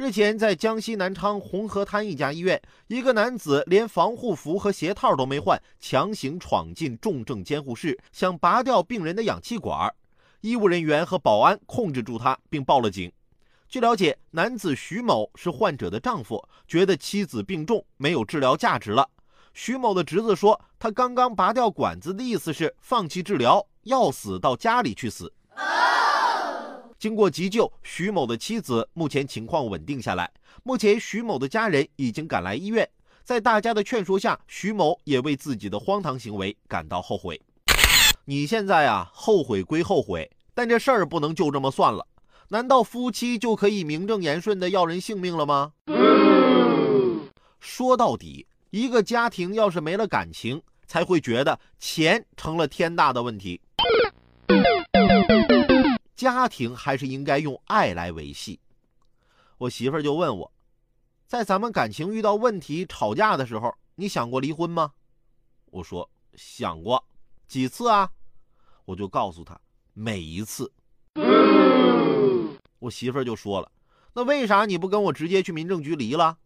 日前，在江西南昌红河滩一家医院，一个男子连防护服和鞋套都没换，强行闯进重症监护室，想拔掉病人的氧气管。医务人员和保安控制住他，并报了警。据了解，男子徐某是患者的丈夫，觉得妻子病重，没有治疗价值了。徐某的侄子说，他刚刚拔掉管子的意思是放弃治疗，要死到家里去死。经过急救，徐某的妻子目前情况稳定下来。目前，徐某的家人已经赶来医院，在大家的劝说下，徐某也为自己的荒唐行为感到后悔。你现在啊，后悔归后悔，但这事儿不能就这么算了。难道夫妻就可以名正言顺的要人性命了吗？说到底，一个家庭要是没了感情，才会觉得钱成了天大的问题。家庭还是应该用爱来维系。我媳妇儿就问我，在咱们感情遇到问题、吵架的时候，你想过离婚吗？我说想过，几次啊？我就告诉她，每一次。我媳妇儿就说了，那为啥你不跟我直接去民政局离了？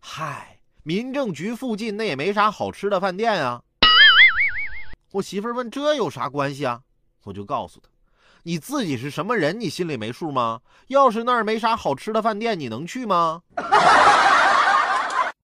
嗨，民政局附近那也没啥好吃的饭店啊。我媳妇儿问这有啥关系啊？我就告诉她。你自己是什么人？你心里没数吗？要是那儿没啥好吃的饭店，你能去吗？